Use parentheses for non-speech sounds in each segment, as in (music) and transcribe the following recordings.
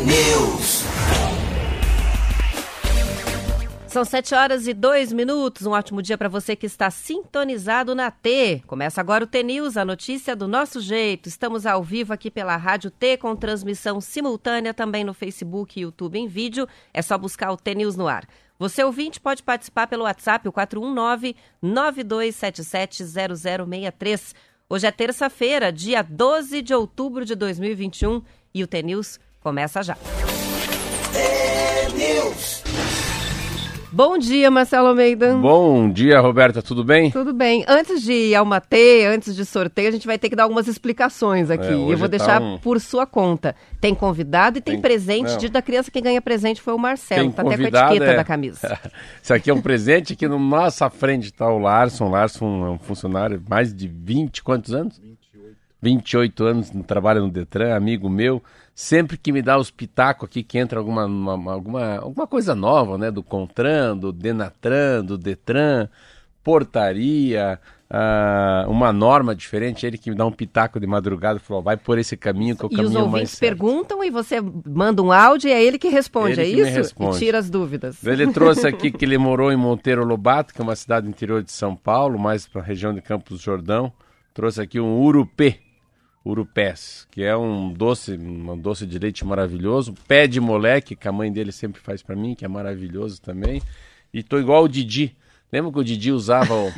T-News. São sete horas e dois minutos. Um ótimo dia para você que está sintonizado na T. Começa agora o T News, a notícia do nosso jeito. Estamos ao vivo aqui pela Rádio T com transmissão simultânea também no Facebook e YouTube em vídeo. É só buscar o T News no ar. Você ouvinte pode participar pelo WhatsApp o 419 9277 0063. Hoje é terça-feira, dia 12 de outubro de 2021 e o T News começa já. T-News. Bom dia, Marcelo Almeida. Bom dia, Roberta, tudo bem? Tudo bem. Antes de ir ao Matê, antes de sorteio, a gente vai ter que dar algumas explicações aqui. É, Eu vou tá deixar um- por sua conta. Tem convidado e tem, Tem- presente. não. Dia da criança, quem ganha presente foi o Marcelo. Tem tá até com a convidado, etiqueta é. da camisa. (laughs) Isso aqui é um presente que na nossa frente está o Larson. Larson é um funcionário mais de 20, quantos anos? 28. 28 anos, trabalha no Detran, amigo meu. Sempre que me dá os pitacos aqui, que entra alguma, uma- uma- alguma, alguma coisa nova, né? Do Contran, do Denatran, do Detran, portaria, ah, uma norma diferente. Ele que me dá um pitaco de madrugada e falou: vai por esse caminho que é o E os caminho mais ouvintes certo. perguntam e você manda um áudio e é ele que responde, Ele é que isso? responde. E tira as dúvidas. Ele (laughs) trouxe aqui que ele morou em Monteiro Lobato, que é uma cidade interior de São Paulo, mais para a região de Campos do Jordão. Trouxe aqui um urupê, urupés, que é um doce, um doce de leite maravilhoso. Pé de moleque, que a mãe dele sempre faz para mim, que é maravilhoso também. E tô igual o Didi. Lembra que o Didi usava o,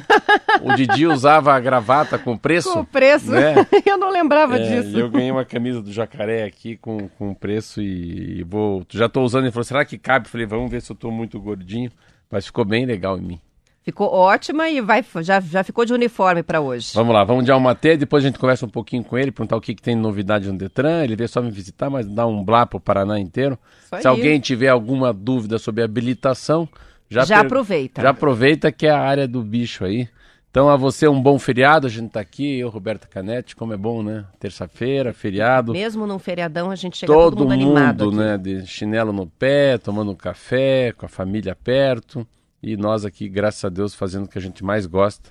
o Didi usava a gravata com preço? Com preço. Né? (laughs) Eu não lembrava É, disso. eu ganhei uma camisa do jacaré aqui com, com preço e, e vou. Já tô usando. Ele falou: será que cabe? Falei: vamos ver se eu tô muito gordinho. Mas ficou bem legal em mim. Ficou ótima e vai, já, já ficou de uniforme para hoje. Vamos lá, vamos de Almaté. Depois a gente conversa um pouquinho com ele, perguntar o que, que tem de novidade no Detran. Ele veio só me visitar, mas dá um blá pro Paraná inteiro. Aí. Se alguém tiver alguma dúvida sobre habilitação, já, Já aproveita. Já aproveita que é a área do bicho aí. Então, a você um bom feriado. A gente tá aqui, eu, Roberto Canetti, como é bom, né? Terça-feira, feriado. Mesmo num feriadão, a gente chega todo, todo mundo animado. aqui. né, de chinelo no pé, tomando um café, com a família perto. E nós aqui, graças a Deus, fazendo o que a gente mais gosta,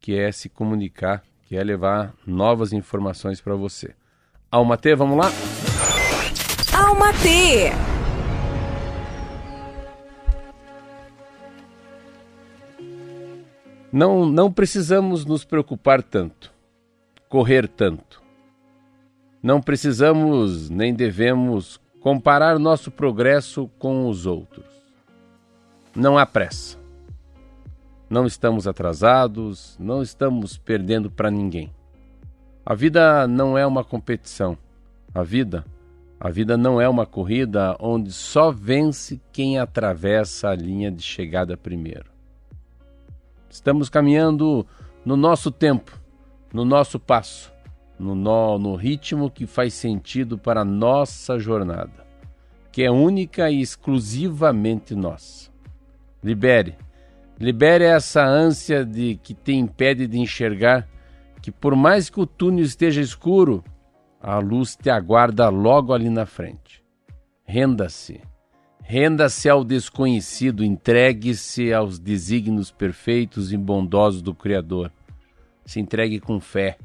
que é se comunicar, que é levar novas informações para você. Almatê, vamos lá? Alma T. Não, não precisamos nos preocupar tanto, correr tanto. Não precisamos nem devemos comparar nosso progresso com os outros. Não há pressa. Não estamos atrasados, não estamos perdendo para ninguém. A vida não é uma competição. A vida, a vida não é uma corrida onde só vence quem atravessa a linha de chegada primeiro. Estamos caminhando no nosso tempo, no nosso passo, no, no, no ritmo que faz sentido para a nossa jornada, que é única e exclusivamente nossa. Libere, libere essa ânsia de que te impede de enxergar que por mais que o túnel esteja escuro, a luz te aguarda logo ali na frente. Renda-se. Renda-se ao desconhecido, entregue-se aos desígnios perfeitos e bondosos do Criador. Se entregue com fé,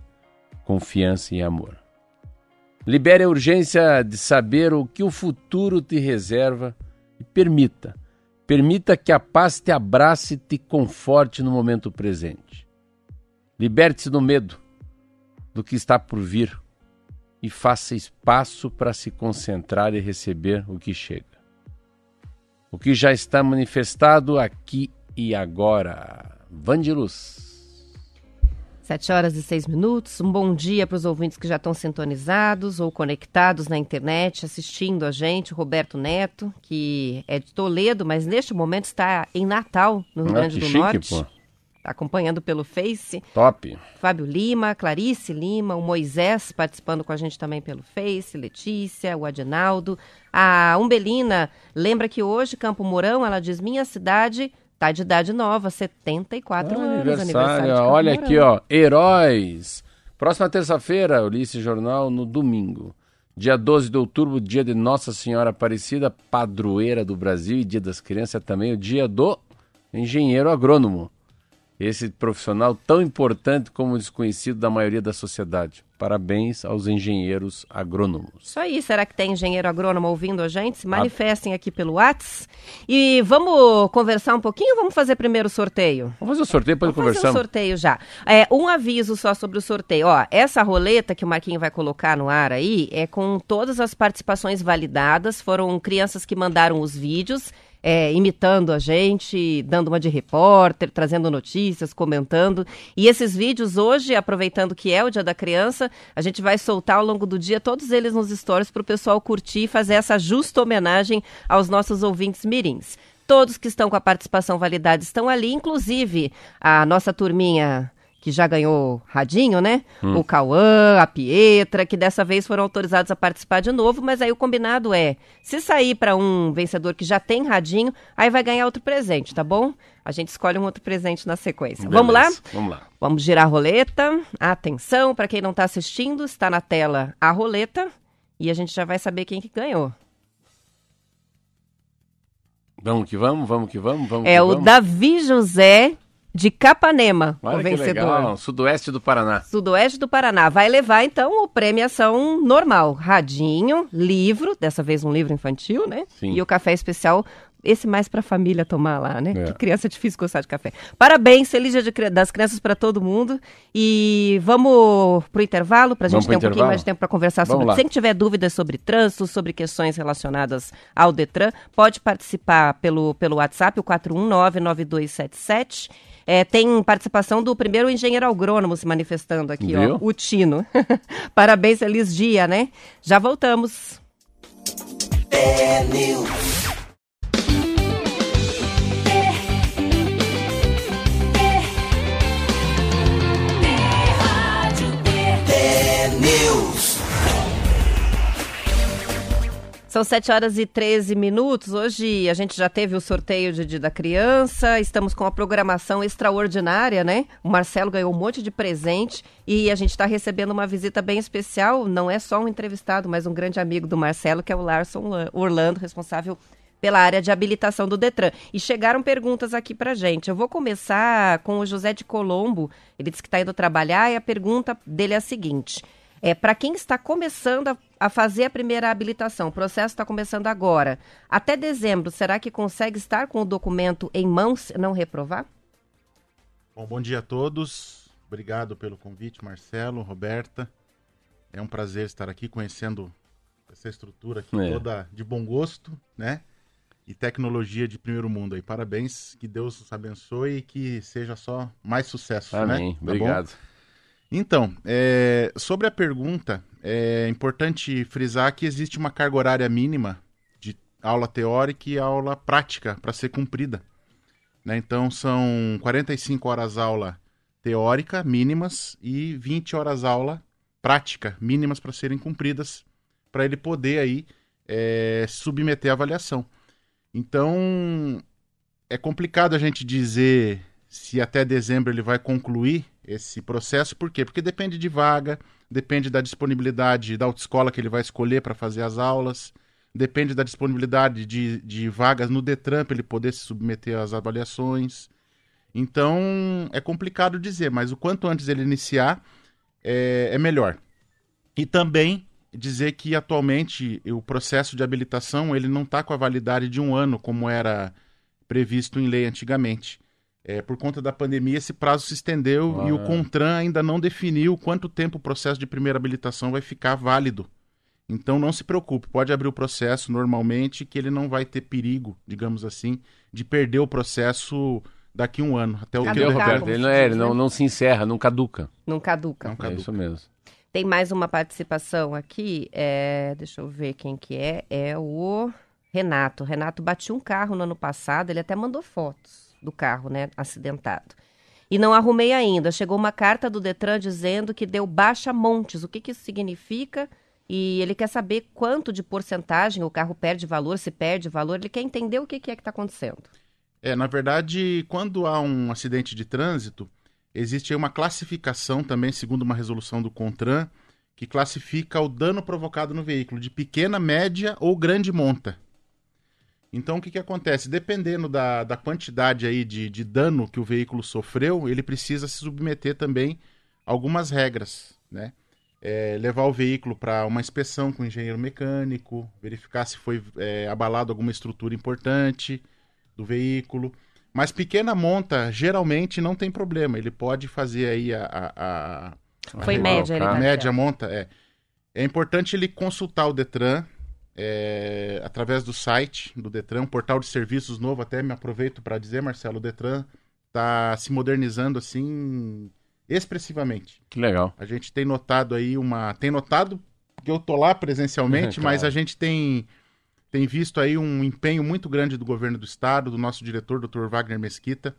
confiança e amor. Libere a urgência de saber o que o futuro te reserva e permita, permita que a paz te abrace e te conforte no momento presente. Liberte-se do medo do que está por vir e faça espaço para se concentrar e receber o que chega o que já está manifestado aqui e agora. Vandiluz. Sete horas e seis minutos. Um bom dia para os ouvintes que já estão sintonizados ou conectados na internet, assistindo a gente. O Roberto Neto, que é de Toledo, mas neste momento está em Natal, no Rio Ah, Grande do chique, Norte. pô. Tá acompanhando pelo Face. Top. Fábio Lima, Clarice Lima, o Moisés participando com a gente também pelo Face, Letícia, o Adinaldo. A Umbelina lembra que hoje, Campo Mourão, ela diz: minha cidade tá de idade nova, 74 anos. Aniversário, aniversário olha aqui, ó. Heróis. Próxima terça-feira, Ulisses Jornal, no domingo. Dia 12 de outubro, dia de Nossa Senhora Aparecida, padroeira do Brasil, e dia das crianças também, o dia do engenheiro agrônomo. Esse profissional tão importante como desconhecido da maioria da sociedade. Parabéns aos engenheiros agrônomos. Isso aí, será que tem engenheiro agrônomo ouvindo a gente? Se manifestem aqui pelo Whats. E vamos conversar um pouquinho ou vamos fazer primeiro o sorteio? Vamos fazer o sorteio, depois Vamos fazer o conversamos. sorteio já. É, um aviso só sobre o sorteio. Ó, essa roleta que o Marquinho vai colocar no ar aí é com todas as participações validadas. Foram crianças que mandaram os vídeos. É, imitando a gente, dando uma de repórter, trazendo notícias, comentando. E esses vídeos hoje, aproveitando que é o Dia da Criança, a gente vai soltar ao longo do dia todos eles nos stories para o pessoal curtir e fazer essa justa homenagem aos nossos ouvintes mirins. Todos que estão com a participação validada estão ali, inclusive a nossa turminha que já ganhou radinho, né? O Cauã, a Pietra, que dessa vez foram autorizados a participar de novo, mas aí o combinado é, se sair para um vencedor que já tem radinho, aí vai ganhar outro presente, tá bom? A gente escolhe um outro presente na sequência. Vamos lá? Beleza, Vamos lá. Vamos girar a roleta. Atenção, para quem não está assistindo, está na tela a roleta e a gente já vai saber quem que ganhou. Vamos que vamos, vamos que vamos, vamos É que o vamos. Davi José de Capanema, Olha o vencedor. legal, sudoeste do Paraná. Sudoeste do Paraná. Vai levar, então, o premiação normal. Radinho, livro, dessa vez um livro infantil, né? Sim. E o café especial, esse mais pra família tomar lá, né? É. Que criança é difícil gostar de café. Parabéns, feliz dia de das crianças pra todo mundo. E vamos pro intervalo, pra Vamos gente ter um pouquinho intervalo? mais de tempo pra conversar Vamos sobre... lá. Se tiver dúvidas sobre trânsito, sobre questões relacionadas ao Detran, pode participar pelo, pelo WhatsApp, o 4199277. É, tem participação do primeiro engenheiro agrônomo se manifestando aqui, ó, o Tino. (laughs) Parabéns, feliz dia, né? Já voltamos. News. São 7 horas e 13 minutos. Hoje a gente já teve o sorteio de Dia da Criança, estamos com a programação extraordinária, né? O Marcelo ganhou um monte de presente e a gente está recebendo uma visita bem especial. Não é só um entrevistado, mas um grande amigo do Marcelo, que é o Larson Lan- Orlando, responsável pela área de habilitação do Detran. E chegaram perguntas aqui pra gente. Eu vou começar com o José de Colombo. Ele disse que está indo trabalhar e a pergunta dele é a seguinte. É, para quem está começando a, a fazer a primeira habilitação, o processo está começando agora, até dezembro, será que consegue estar com o documento em mãos e não reprovar? Bom, bom dia a todos. Obrigado pelo convite, Marcelo, Roberta. É um prazer estar aqui conhecendo essa estrutura aqui É. toda de bom gosto, né? E tecnologia de primeiro mundo aí. Parabéns, que Deus os abençoe e que seja só mais sucesso, Amém. né? Tá bom? Então, é, sobre a pergunta, é importante frisar que existe uma carga horária mínima de aula teórica e aula prática para ser cumprida. né? Então, são 45 horas aula teórica mínimas e 20 horas aula prática mínimas para serem cumpridas, para ele poder aí é, submeter à avaliação. Então, é complicado a gente dizer se até dezembro ele vai concluir esse processo, por quê? Porque depende de vaga, depende da disponibilidade da autoescola que ele vai escolher para fazer as aulas, depende da disponibilidade de, de vagas no Detran para ele poder se submeter às avaliações. Então, é complicado dizer, mas o quanto antes ele iniciar, é, é melhor. E também dizer que atualmente o processo de habilitação ele não está com a validade de um ano, como era previsto em lei antigamente. É, por conta da pandemia, esse prazo se estendeu Ah, e o é. CONTRAN ainda não definiu quanto tempo o processo de primeira habilitação vai ficar válido. Então não se preocupe, pode abrir o processo normalmente, que ele não vai ter perigo, digamos assim, de perder o processo daqui a um ano. Até o que Entendeu, Detran- Roberto? Ele não, é, ele não, não se encerra, não caduca. Não caduca. Não É caduca. isso mesmo. Tem mais uma participação aqui, é, deixa eu ver quem que é, é o Renato. Renato batia um carro no ano passado, ele até mandou fotos do carro, né, acidentado. e não arrumei ainda. Chegou uma carta do Detran dizendo que deu baixa montes. O que, que isso significa? E ele quer saber quanto de porcentagem o carro perde valor, se perde valor. Ele quer entender o que, que é que está acontecendo. É, na verdade, quando há um acidente de trânsito, existe uma classificação também, segundo uma resolução do CONTRAN, que classifica o dano provocado no veículo de pequena, média ou grande monta. Então, o que, que acontece? Dependendo da, da quantidade aí de, de dano que o veículo sofreu, ele precisa se submeter também a algumas regras, né? É, levar o veículo para uma inspeção com o engenheiro mecânico, verificar se foi é, abalado alguma estrutura importante do veículo. Mas pequena monta, geralmente não tem problema. Ele pode fazer aí a. a, a Foi a, média, ele a tá média monta, é. É importante ele consultar o Detran é, através do site do Detran, um portal de serviços novo. Até me aproveito para dizer, Marcelo, o Detran está se modernizando assim expressivamente. Que legal. A gente tem notado aí uma. Tem notado, porque eu tô lá presencialmente, (laughs) mas a gente tem, tem visto aí um empenho muito grande do governo do estado, do nosso diretor, Dr. Wagner Mesquita,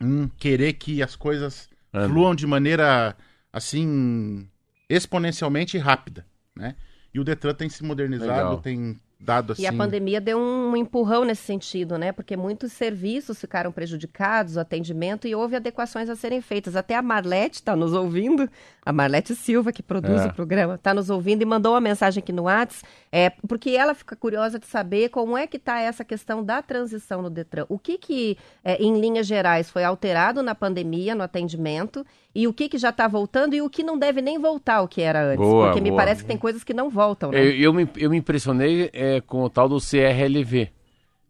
em querer que as coisas Anda. fluam de maneira assim exponencialmente rápida, né? E o Detran tem se modernizado, Legal. tem dado assim. E a pandemia deu um empurrão nesse sentido, né? Porque muitos serviços ficaram prejudicados, o atendimento, e houve adequações a serem feitas. Até a Marlete está nos ouvindo, a Marlete Silva, que produz É. o programa, está nos ouvindo e mandou uma mensagem aqui no WhatsApp, é, porque ela fica curiosa de saber como é que está essa questão da transição no Detran. O que que, é, em linhas gerais, foi alterado na pandemia, no atendimento, e o que que já está voltando e o que não deve nem voltar ao que era antes. Boa, porque me boa. parece que tem coisas que não voltam, né? Eu, eu me, eu me impressionei é, com o tal do CRLV.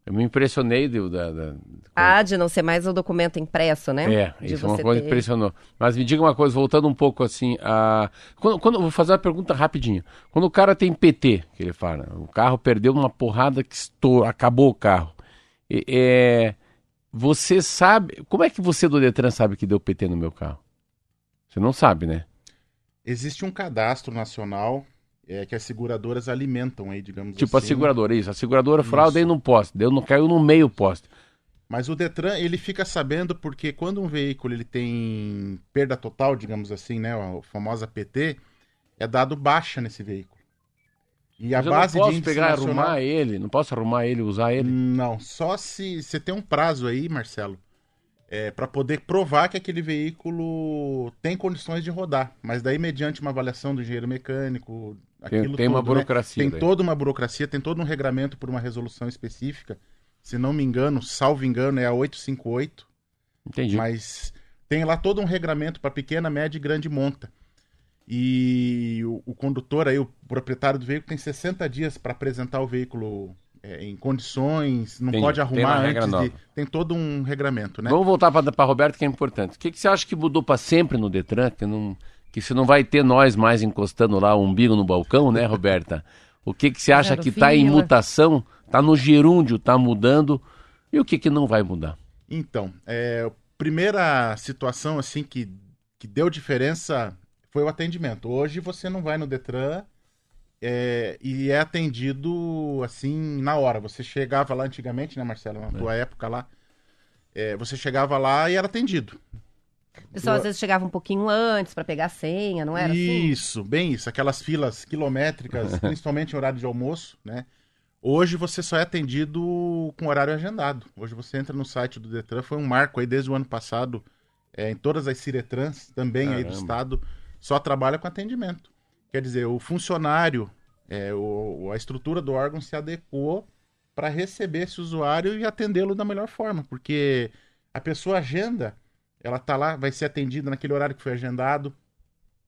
Eu me impressionei do, da, da- Ah, de não ser mais o documento impresso, né? É, de isso é uma coisa que ter- impressionou. Mas me diga uma coisa, voltando um pouco assim, a... quando, quando- vou fazer uma pergunta rapidinho. Quando o cara tem PT, que ele fala, o carro perdeu uma porrada que estourou, acabou o carro. É, você sabe, como é que você do Detran sabe que deu PT no meu carro? Você não sabe, né? Existe um cadastro nacional é, que as seguradoras alimentam aí, digamos Tipo a assim. seguradora, isso. A seguradora falou, ah, eu Isso. dei num poste, deu, no, caiu no meio poste. Mas o Detran, ele fica sabendo porque quando um veículo ele tem perda total, digamos assim, né, a famosa PT, é dado baixa nesse veículo. E a Mas eu base não de posso índice pegar nacional... arrumar ele, não posso arrumar ele, usar ele. Não, só se você tem um prazo aí, Marcelo, é, para poder provar que aquele veículo tem condições de rodar. Mas daí, mediante uma avaliação do engenheiro mecânico, Tem, tem uma né? burocracia. Tem daí. toda uma burocracia, tem todo um regramento por uma resolução específica. Se não me engano, salvo engano, é a 858. Entendi. Mas tem lá todo um regramento para pequena, média e grande monta. E o, o condutor aí, o proprietário do veículo, tem 60 dias para apresentar o veículo é, em condições, não Entendi. pode Tem arrumar uma regra antes de. Tem todo um regramento, né? Vamos voltar para Roberto, que é importante. O que, que você acha que mudou para sempre no Detran? Que, não, que você não vai ter nós mais encostando lá o umbigo no balcão, né, Roberta? O que, que você acha que está em mutação, está no gerúndio, está mudando, e o que, que não vai mudar? Então, é, a primeira situação assim que, que deu diferença foi o atendimento. Hoje você não vai no Detran é, e é atendido assim na hora. Você chegava lá antigamente, né, Marcelo? Na tua época lá, é, você chegava lá e era atendido. O pessoal às vezes chegava um pouquinho antes para pegar a senha, não era assim? Isso, bem isso. Aquelas filas quilométricas, (laughs) principalmente em horário de almoço, né? Hoje você só é atendido com horário agendado. Hoje você entra no site do Detran, foi um marco aí desde o ano passado, é, em todas as Ciretrans, também aí do Caramba. estado, só trabalha com atendimento. Quer dizer, o funcionário, é, o, a estrutura do órgão se adequou para receber esse usuário e atendê-lo da melhor forma, porque a pessoa agenda, ela tá lá, vai ser atendida naquele horário que foi agendado.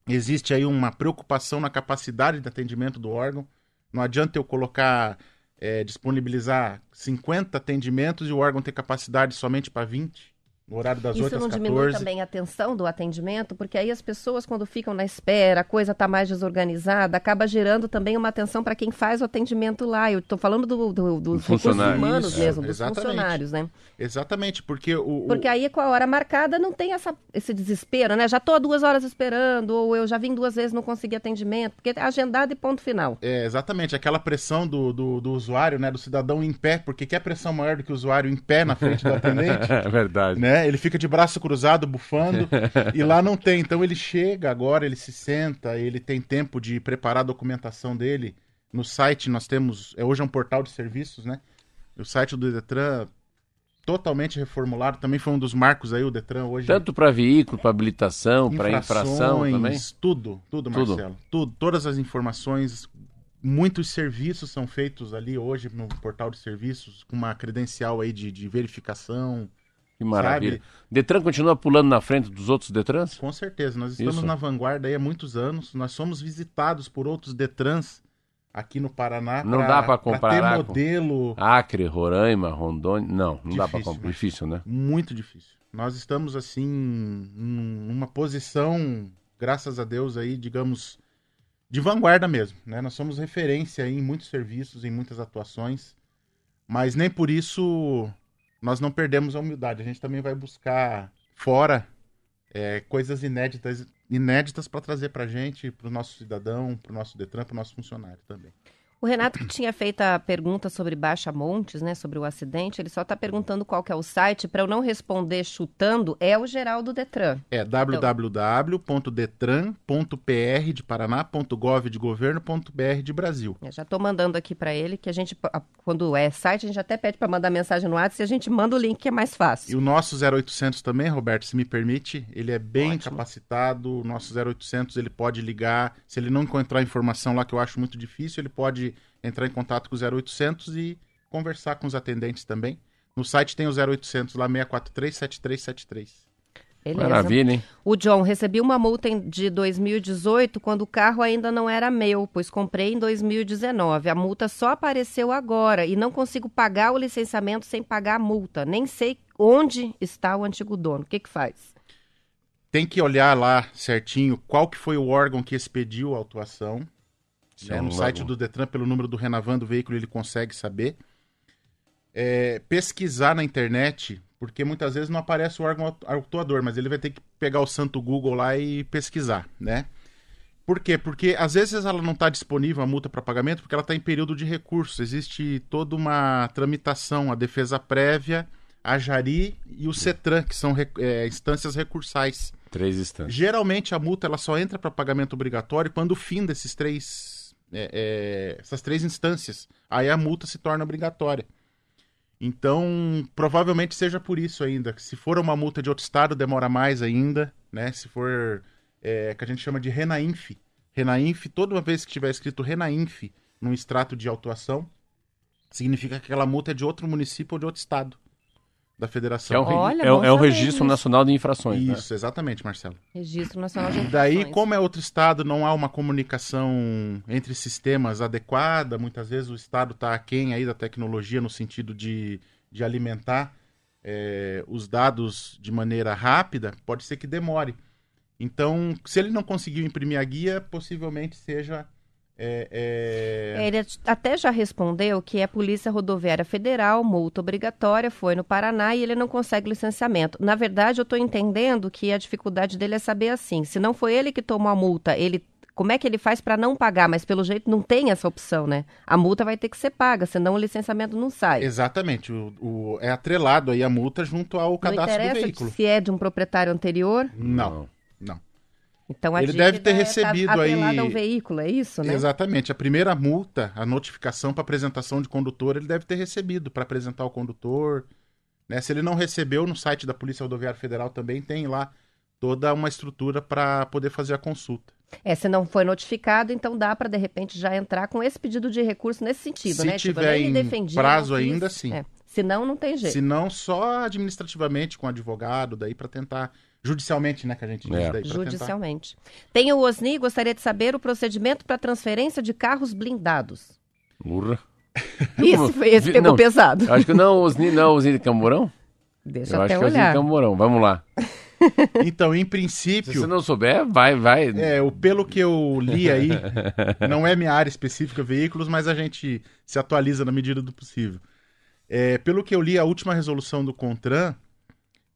Existe aí uma preocupação na capacidade de atendimento do órgão. Não adianta eu colocar, é, disponibilizar 50 atendimentos e o órgão ter capacidade somente para 20, no horário das 8 Isso às não 14. diminui também a tensão do atendimento, porque aí as pessoas, quando ficam na espera, a coisa está mais desorganizada, acaba gerando também uma tensão para quem faz o atendimento lá. Eu estou falando do, do- dos recursos funcionários. humanos Isso, mesmo, dos exatamente. funcionários, né? Exatamente, porque o, o- Porque aí com a hora marcada não tem essa, esse desespero, né? Já estou há duas horas esperando, ou eu já vim duas vezes não consegui atendimento, porque é agendado e ponto final. É, exatamente, aquela pressão do, do, do usuário, né, do cidadão em pé, porque quer pressão maior do que o usuário em pé na frente do atendente, (laughs) É verdade. né? Né? Ele fica de braço cruzado, bufando, (laughs) e lá não tem. Então ele chega agora, ele se senta, ele tem tempo de preparar a documentação dele. No site nós temos, é, hoje é um portal de serviços, né? O site do Detran totalmente reformulado, também foi um dos marcos aí o Detran hoje. Tanto para veículo, para habilitação, para infração também? Tudo, tudo, Tudo. Marcelo. Tudo, todas as informações, muitos serviços são feitos ali hoje no portal de serviços, com uma credencial aí de, de verificação. Que maravilha. Detran continua pulando na frente dos outros Detrans? Com certeza, nós estamos Isso. na vanguarda aí há muitos anos. Nós somos visitados por outros Detrans aqui no Paraná. Não dá pra comparar ter com- modelo Acre, Roraima, Rondônia. Não, não dá para Difícil, comprar. né? Difícil, né? muito difícil. Nós estamos assim num- numa posição, graças a Deus aí, digamos, de vanguarda mesmo, né? Nós somos referência aí em muitos serviços, em muitas atuações, mas nem por isso nós não perdemos a humildade. A gente também vai buscar fora é, coisas inéditas, inéditas para trazer para gente, para o nosso cidadão, para o nosso Detran, para o nosso funcionário também. O Renato, que tinha feito a pergunta sobre Baixa Montes, né, sobre o acidente, ele só está perguntando qual que é o site. Para eu não responder chutando, é o geral do Detran. É www.detran.pr de Paraná.gov de governo.br de Brasil. Eu já estou mandando aqui para ele que a gente, quando é site, a gente até pede para mandar mensagem no WhatsApp e a gente manda o link que é mais E fácil. o nosso 0800 também, Roberto, se me permite, ele é bem Ótimo. capacitado. O nosso 0800 ele pode ligar. Se ele não encontrar informação lá que eu acho muito difícil, ele pode entrar em contato com o 0800 e conversar com os atendentes também. No site tem o 0800 lá 643 7373. Beleza. Maravilha, hein? O John, recebi uma multa de 2018 quando o carro ainda não era meu, pois comprei em 2019. A multa só apareceu agora e não consigo pagar o licenciamento sem pagar a multa. Nem sei onde está o antigo dono. O que que faz? Tem que olhar lá certinho qual que foi o órgão que expediu a autuação. Né? é um No site do Detran, pelo número do Renavan do veículo, ele consegue saber. É, pesquisar na internet, porque muitas vezes não aparece o órgão autu- autuador, mas ele vai ter que pegar o santo Google lá e pesquisar, né? Por quê? Porque às vezes ela não está disponível a multa para pagamento porque ela está em período de recurso. Existe toda uma tramitação, a defesa prévia, a Jari e o CETRAN, que são é, instâncias recursais. Três instantes. Geralmente a multa ela só entra para pagamento obrigatório quando o fim desses três, é, é, essas três instâncias. Aí a multa se torna obrigatória. Então, provavelmente seja por isso ainda. Se for uma multa de outro estado, demora mais ainda, né? Se for é, que a gente chama de Renainf. Renainf, toda vez que tiver escrito Renainf num extrato de autuação, significa que aquela multa é de outro município ou de outro estado da federação. é o, re- Olha, é é o Registro. Nacional de Infrações. né? Isso, exatamente, Marcelo. Registro Nacional de E daí, Infrações. como é outro estado, não há uma comunicação entre sistemas adequada. Muitas vezes o estado está aquém aí da tecnologia no sentido de, de alimentar eh, os dados de maneira rápida. Pode ser que demore. Então, se ele não conseguiu imprimir a guia, possivelmente seja. Eh, eh, Ele até já respondeu que é Polícia Rodoviária Federal, multa obrigatória, foi no Paraná e ele não consegue licenciamento. Na verdade, eu estou entendendo que a dificuldade dele é saber assim, se não foi ele que tomou a multa, ele como é que ele faz para não pagar? Mas pelo jeito não tem essa opção, né? A multa vai ter que ser paga, senão o licenciamento não sai. Exatamente. O, o- é atrelado aí a multa junto ao Não cadastro do interessa veículo. se é de um proprietário anterior, Não, não. Então a Ele deve ter é- recebido tá aí- ao veículo, é isso, né? Exatamente. A primeira multa, a notificação para apresentação de condutor, ele deve ter recebido para apresentar o condutor. Né? Se ele não recebeu, no site da Polícia Rodoviária Federal também tem lá toda uma estrutura para poder fazer a consulta. É, se não foi notificado, então dá para de repente já entrar com esse pedido de recurso nesse sentido, Se né? Tipo, eu tiver em defendi, prazo ainda, sim. É. Se não, não tem jeito. Se não, só administrativamente com advogado, daí para tentar judicialmente, né, que a gente diz É. daí tentar. Judicialmente. Tem o Osni, gostaria de saber o procedimento para transferência de carros blindados. Urra. Esse, foi, esse pegou não. pesado. Acho que não, Osni, não, Osni de Camburão? Deixa Eu eu acho até que é Osni de olhar. Camburão. Vamos lá. (laughs) Então, em Se princípio, você não souber, vai, vai. É, o pelo que eu li aí, (laughs) não é minha área específica veículos, mas a gente se atualiza na medida do possível. É, pelo que eu li, a última resolução do CONTRAN,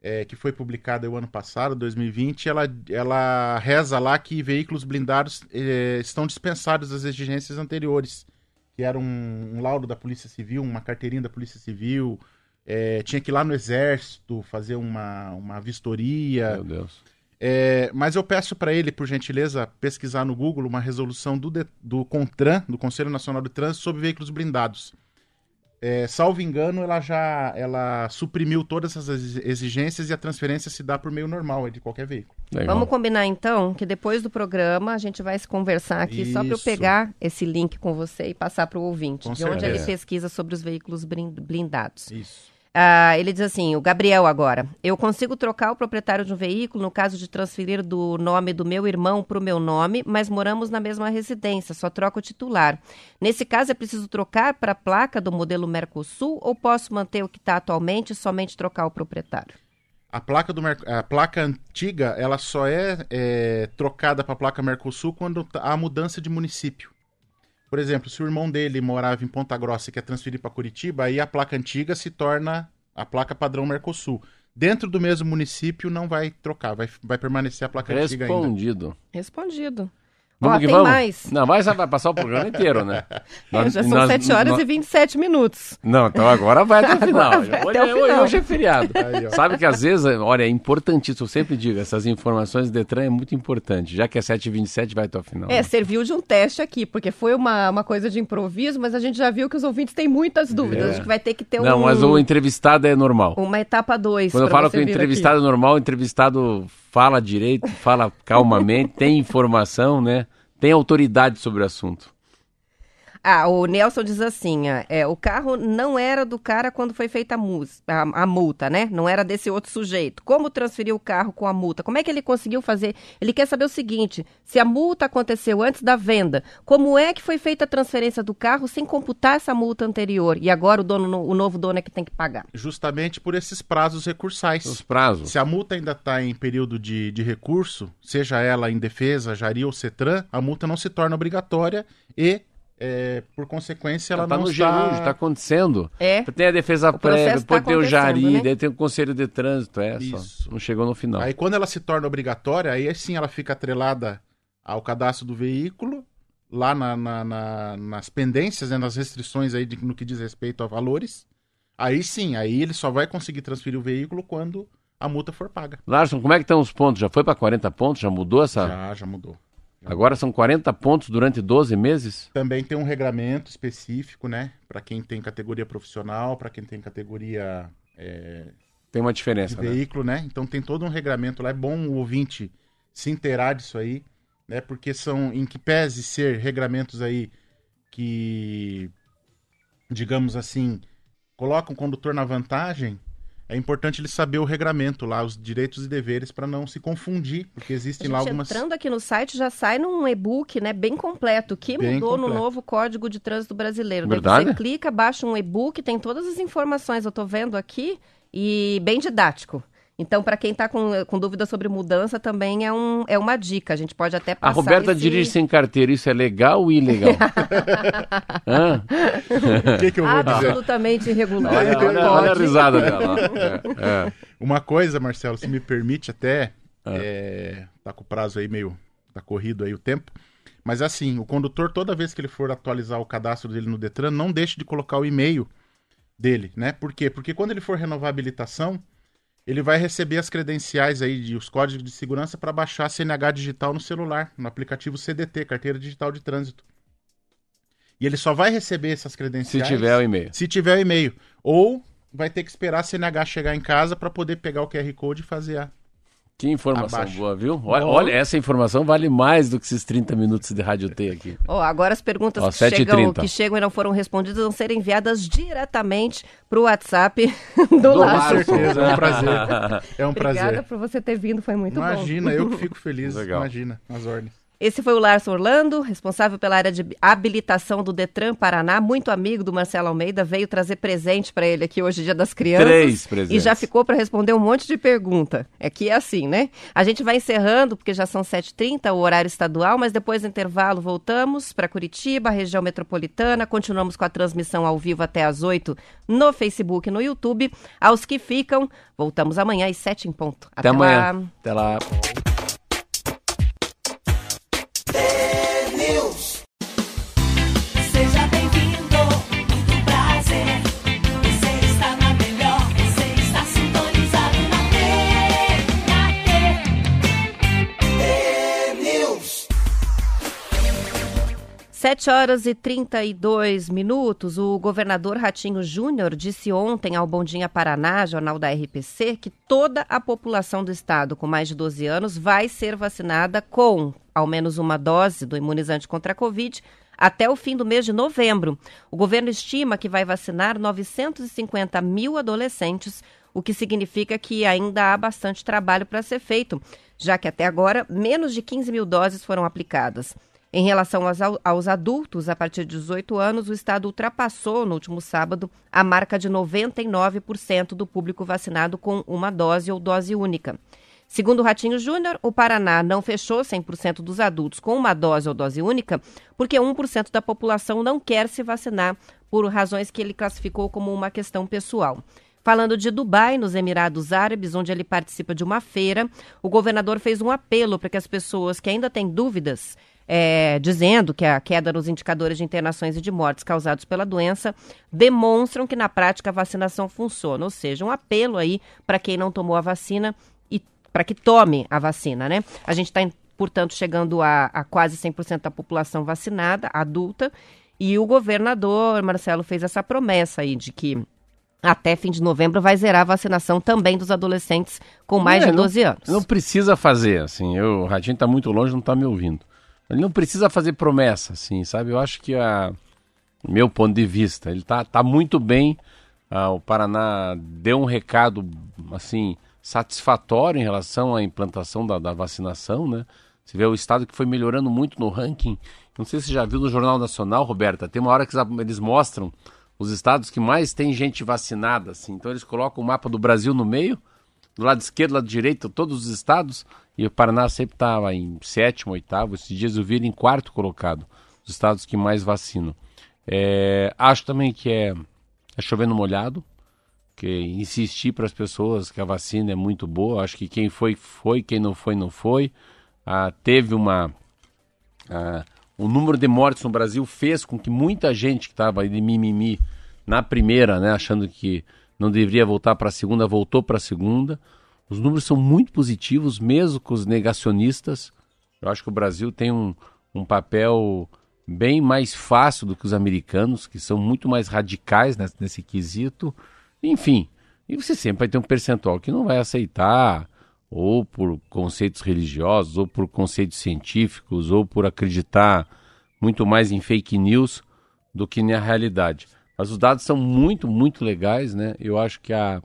é, que foi publicada o ano passado, 2020, ela, ela reza lá que veículos blindados é, estão dispensados das exigências anteriores, que era um, um laudo da Polícia Civil, uma carteirinha da Polícia Civil, é, tinha que ir lá no exército fazer uma, uma vistoria. Meu Deus. É, mas eu peço para ele, por gentileza, pesquisar no Google uma resolução do, do CONTRAN, do Conselho Nacional de Trânsito, sobre veículos blindados. É, salvo engano, ela já ela suprimiu todas essas exigências e a transferência se dá por meio normal é de qualquer veículo. Legal. Vamos combinar então que depois do programa a gente vai se conversar aqui só para eu Isso. pegar esse link com você e passar para o ouvinte, Com de onde ele certeza. pesquisa sobre os veículos blindados. Isso. Ah, ele diz assim, o Gabriel agora, eu consigo trocar o proprietário de um veículo no caso de transferir do nome do meu irmão para o meu nome, mas moramos na mesma residência, só troca o titular. Nesse caso, é preciso trocar para a placa do modelo Mercosul ou posso manter o que está atualmente e somente trocar o proprietário? A placa, do a placa antiga, ela só é, é, trocada para a placa Mercosul quando tá- há mudança de município. Por exemplo, se o irmão dele morava em Ponta Grossa e quer transferir para Curitiba, aí a placa antiga se torna a placa padrão Mercosul. Dentro do mesmo município não vai trocar, vai, vai permanecer a placa antiga ainda. Respondido. Respondido. Vamos Ó, que tem vamos? mais. Não, mas vai passar o programa inteiro, né? (laughs) É, Nós- já são nós- 7 horas nós- e 27 minutos. Não, então agora vai até o (laughs) final. Hoje, até o é- final. hoje é feriado. Aí. Sabe que às vezes, olha, é importantíssimo, eu sempre digo, essas informações do Detran é muito importante. Já que é 7h27, vai até o final. É, né? serviu de um teste aqui, porque foi uma, uma coisa de improviso, mas a gente já viu que os ouvintes têm muitas dúvidas. É. Acho que vai ter que ter Não, um, mas o entrevistado é normal. uma etapa 2. Quando eu falo que o entrevistado é normal, o entrevistado fala direito, fala calmamente, tem informação, né? Tem autoridade sobre o assunto. Ah, o Nelson diz assim: é, o carro não era do cara quando foi feita a, mus- a- a multa, né? Não era desse outro sujeito. Como transferir o carro com a multa? Como é que ele conseguiu fazer? Ele quer saber o seguinte: se a multa aconteceu antes da venda, como é que foi feita a transferência do carro sem computar essa multa anterior? E agora o, dono, o novo dono é que tem que pagar. Justamente por esses prazos recursais. Os prazos. Se a multa ainda está em período de, de recurso, seja ela em defesa, jari ou cetran, a multa não se torna obrigatória e, é, por consequência, ela tá não no está... gerúndio, está acontecendo. É. Tem a defesa prévia, tá depois tem o jari, né? daí tem o conselho de trânsito, é só. Isso. Não chegou no final. Aí quando ela se torna obrigatória, aí sim ela fica atrelada ao cadastro do veículo, lá na- na- na- nas pendências, né, nas restrições aí de- no que diz respeito a valores. Aí sim, aí ele só vai conseguir transferir o veículo quando a multa for paga. Larson, como é que estão os pontos? Já foi para 40 pontos? Já mudou essa? Já, já mudou. Agora são 40 pontos durante 12 meses? Também tem um regramento específico, né? Para quem tem categoria profissional, para quem tem categoria é, Tem uma de diferença, né? veículo, né? Então tem todo um regramento lá. É bom o ouvinte se inteirar disso aí, né? Porque são, em que pese ser regramentos aí que, digamos assim, colocam o condutor na vantagem, é importante ele saber o regramento lá, os direitos e deveres, para não se confundir, porque existem gente lá algumas. entrando aqui no site já sai num e-book, né, bem completo, que Bem mudou no completo. novo Código de Trânsito Brasileiro. Daí Verdade? você clica, baixa um e-book, tem todas as informações, eu tô vendo aqui, e bem didático. Então, para quem tá com, com dúvida sobre mudança, também é, um, é uma dica. A gente pode até A passar Roberta esse... dirige sem carteira, isso é legal ou ilegal? (laughs) Hã? O que, que eu vou dizer? Absolutamente irregular. Olha, olha- olha a risada dela. É, é. Uma coisa, Marcelo, se me permite até, é, tá com o prazo aí meio, tá corrido aí o tempo, mas assim, o condutor, toda vez que ele for atualizar o cadastro dele no Detran, não deixe de colocar o e-mail dele, né? Por quê? Porque quando ele for renovar a habilitação, ele vai receber as credenciais aí, de, os códigos de segurança para baixar a CNH digital no celular, no aplicativo CDT, Carteira Digital de Trânsito. E ele só vai receber essas Se credenciais tiver o e-mail. se tiver o e-mail. Ou vai ter que esperar a CNH chegar em casa para poder pegar o QR Code e fazer a. Que informação Abaixo. boa, viu? Olha, olha, essa informação vale mais do que esses 30 minutos de rádio T aqui. Ó, agora as perguntas Ó, que, chegam, 7h30. que chegam e não foram respondidas vão ser enviadas diretamente para o WhatsApp (laughs) do, Do Larson. Larson. certeza, é um prazer. (laughs) É um Obrigada prazer. por você ter vindo, foi muito bom. Imagina, eu que fico (laughs) feliz. Legal. Imagina, as ordens. Esse foi o Larson Orlando, responsável pela área de habilitação do Detran Paraná, muito amigo do Marcelo Almeida, veio trazer presente para ele aqui hoje, Dia das Crianças. Três presentes. E já ficou para responder um monte de pergunta. É que é assim, né? A gente vai encerrando, porque já são 7h30, o horário estadual, mas depois do intervalo voltamos para Curitiba, região metropolitana, continuamos com a transmissão ao vivo até às 8 no Facebook e no YouTube. Aos que ficam, voltamos amanhã às 7 em ponto. Até lá. amanhã. Até lá. 7 horas e 32 minutos. O governador Ratinho Júnior disse ontem ao Bondinha Paraná, jornal da RPC, que toda a população do estado com mais de 12 anos vai ser vacinada com ao menos uma dose do imunizante contra a Covid até o fim do mês de novembro. O governo estima que vai vacinar 950 mil adolescentes, o que significa que ainda há bastante trabalho para ser feito, já que até agora menos de 15 mil doses foram aplicadas. Em relação aos, aos, adultos a partir de 18 anos, o Estado ultrapassou no último sábado a marca de 99% do público vacinado com uma dose ou dose única. Segundo o Ratinho Júnior, o Paraná não fechou 100% dos adultos com uma dose ou dose única porque 1% da população não quer se vacinar por razões que ele classificou como uma questão pessoal. Falando de Dubai, nos Emirados Árabes, onde ele participa de uma feira, o governador fez um apelo para que as pessoas que ainda têm dúvidas é, dizendo que a queda nos indicadores de internações e de mortes causados pela doença demonstram que na prática a vacinação funciona, ou seja, um apelo aí para quem não tomou a vacina e para que tome a vacina, né? A gente está, portanto, chegando a, a quase 100% da população vacinada, adulta, e o governador Marcelo fez essa promessa aí de que até fim de novembro vai zerar a vacinação também dos adolescentes com mais é, de 12 não, anos. Não precisa fazer, assim, eu, o Radinho está muito longe, não está me ouvindo. Ele não precisa fazer promessa, assim, sabe? Eu acho que a meu ponto de vista, ele tá, tá muito bem. Ah, o Paraná deu um recado assim satisfatório em relação à implantação da, da, vacinação, né? Você vê o estado que foi melhorando muito no ranking. Não sei se você já viu no Jornal Nacional, Roberta. Tem uma hora que eles mostram os estados que mais tem gente vacinada, assim. Então eles colocam o mapa do Brasil no meio, do lado esquerdo, do lado direito, todos os estados. E o Paraná sempre estava em sétimo, oitavo. Esses dias eu vi ele em quarto colocado, os estados que mais vacinam. É, acho também que é, é chovendo molhado, que insistir para as pessoas que a vacina é muito boa. Acho que quem foi, foi, quem não foi, não foi. Ah, teve uma. Ah, o número de mortes no Brasil fez com que muita gente que estava de mimimi na primeira, né, achando que não deveria voltar para a segunda, voltou para a segunda. Os números são muito positivos, mesmo com os negacionistas. Eu acho que o Brasil tem um, um papel bem mais fácil do que os americanos, que são muito mais radicais nesse, nesse quesito. Enfim, e você sempre vai ter um percentual que não vai aceitar, ou por conceitos religiosos, ou por conceitos científicos, ou por acreditar muito mais em fake news do que na realidade. Mas os dados são muito, muito legais, né? Eu acho que a,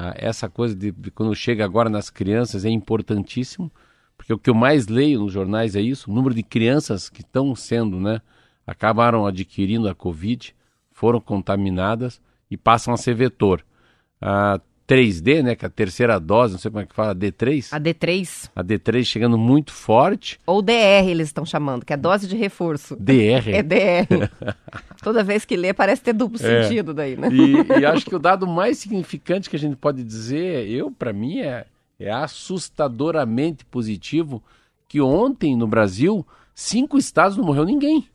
ah, essa coisa de, de, quando chega agora nas crianças é importantíssimo, porque o que eu mais leio nos jornais é isso, o número de crianças que estão sendo, né, acabaram adquirindo a Covid, foram contaminadas e passam a ser vetor. Ah, 3D, né, que é a terceira dose, não sei como é que fala, D3? A D3. A D3 chegando muito forte. Ou DR eles estão chamando, que é dose de reforço. DR? (laughs) É DR. (laughs) Toda vez que lê parece ter duplo é. sentido daí, né? E, e, acho que o dado mais significante que a gente pode dizer, eu, para mim, é, é assustadoramente positivo que ontem no Brasil, cinco estados não morreu ninguém.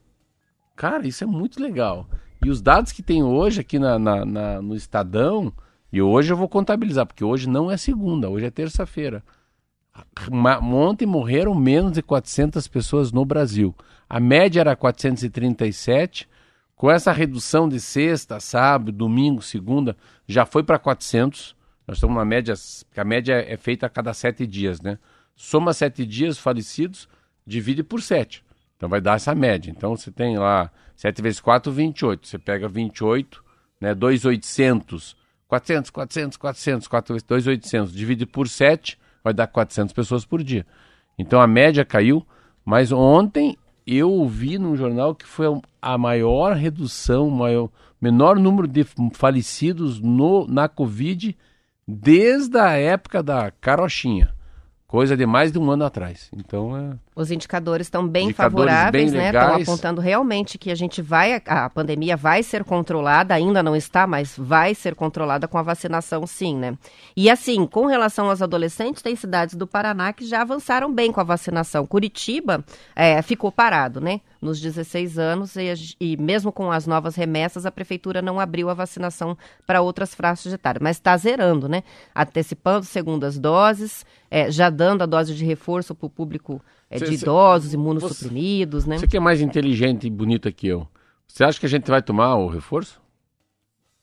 Cara, isso é muito legal. E os dados que tem hoje aqui na, na, na no Estadão e hoje eu vou contabilizar, porque hoje não é segunda, hoje é terça-feira. Ontem morreram menos de 400 pessoas no Brasil. A média era 437. Com essa redução de sexta, sábado, domingo, segunda, já foi para 400. Nós estamos na média, a média é feita a cada sete dias, né? Soma sete dias falecidos, divide por sete. Então vai dar essa média. Então você tem lá 7 vezes 4, 28. Você pega 28, né? 2,800 400, 400, 400, 4 vezes 2, 800. Divide por 7, vai dar 400 pessoas por dia. Então a média caiu, mas ontem eu ouvi num jornal que foi a maior redução, maior, menor número de falecidos no, na Covid desde a época da carochinha. Coisa de mais de um ano atrás. Então é. Os indicadores estão bem indicadores favoráveis, bem né? Estão apontando realmente que a gente vai, a pandemia vai ser controlada, ainda não está, mas vai ser controlada com a vacinação, sim, né? E assim, com relação aos adolescentes, tem cidades do Paraná que já avançaram bem com a vacinação. Curitiba é, ficou parado, né? nos 16 anos e, e, mesmo com as novas remessas, a prefeitura não abriu a vacinação para outras faixas etárias, mas está zerando, né? Antecipando segundas doses, é, já dando a dose de reforço para o público é, Cê- de cê- idosos, imunossuprimidos, né? Você que é mais inteligente e bonita que eu. Você acha que a gente vai tomar o reforço?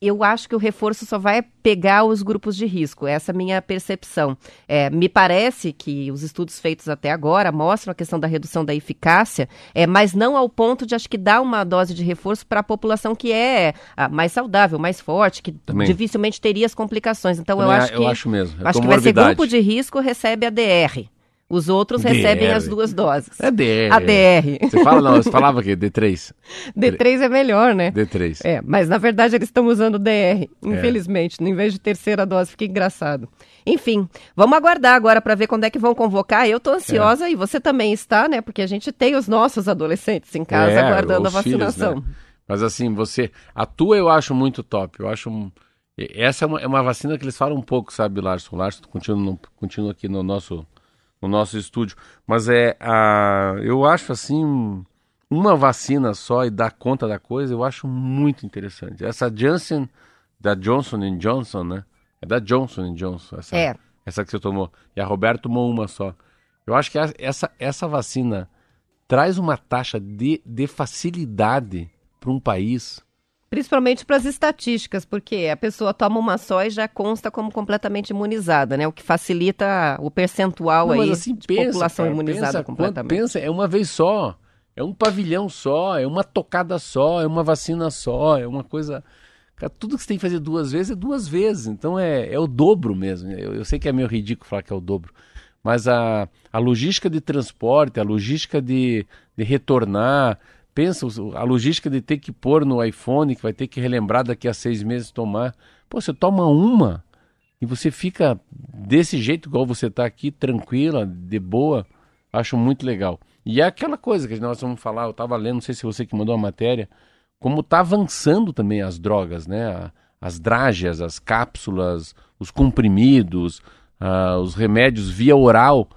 Eu acho que o reforço só vai pegar os grupos de risco, essa é a minha percepção. É, me parece que os estudos feitos até agora mostram a questão da redução da eficácia, é, mas não ao ponto de acho que dar uma dose de reforço para a população que é ah, mais saudável, mais forte, que Também. dificilmente teria as complicações. Então eu Também acho a- que eu acho mesmo. É acho que vai ser grupo de risco recebe a DR. Os outros DR. recebem as duas doses. É DR. A DR. Você fala, não, você falava o quê? D3? D3 é melhor, né? D3. É, mas na verdade eles estão usando DR, infelizmente, em vez de terceira dose, fica engraçado. Enfim, vamos aguardar agora para ver quando é que vão convocar. Eu tô ansiosa e você também está, né? Porque a gente tem os nossos adolescentes em casa É, aguardando a os filhos, vacinação. né? Mas assim, você. A tua eu acho muito top. Eu acho. Essa é uma, é uma vacina que eles falam um pouco, sabe, Larson? Larson continua, continua aqui no nosso, no nosso estúdio. Mas é. A, eu acho assim. um- Uma vacina só e dar conta da coisa, eu acho muito interessante. Essa Janssen, da Johnson Johnson, né? É da Johnson Johnson. Essa, É. essa que você tomou. E a Roberta tomou uma só. Eu acho que essa, essa vacina traz uma taxa de, de facilidade para um país. Principalmente para as estatísticas, porque a pessoa toma uma só e já consta como completamente imunizada, né? O que facilita o percentual Não, aí assim, de pensa, população cara, imunizada pensa, completamente. pensa, é uma vez só, é um pavilhão só, é uma tocada só, é uma vacina só, é uma coisa... Cara, tudo que você tem que fazer duas vezes é duas vezes, então é, é o dobro mesmo. Eu, eu sei que é meio ridículo falar que é o dobro, mas a, a logística de transporte, a logística de, de retornar, pensa a logística de ter que pôr no iPhone, que vai ter que relembrar daqui a seis meses tomar. Pô, você toma uma e você fica desse jeito, igual você está aqui, tranquila, de boa, acho muito legal. E é aquela coisa que nós vamos falar, eu estava lendo, não sei se você que mandou a matéria, como está avançando também as drogas, né? As drágeas, as cápsulas, os comprimidos, ah, os remédios via oral,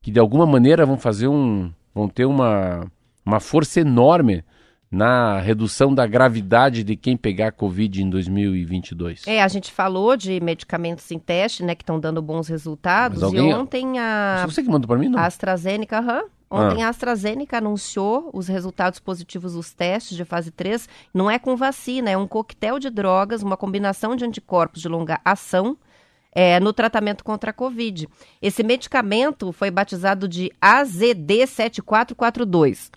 que de alguma maneira vão fazer um. vão ter uma, uma força enorme na redução da gravidade de quem pegar Covid em 2022. É, a gente falou de medicamentos em teste, né, que estão dando bons resultados. Mas alguém- E ontem a, Você que mandou para mim, não? a AstraZeneca, aham, ontem Ah. a AstraZeneca anunciou os resultados positivos dos testes de fase 3. Não é com vacina, é um coquetel de drogas, uma combinação de anticorpos de longa ação. é, no tratamento contra a Covid. Esse medicamento foi batizado de AZD7442.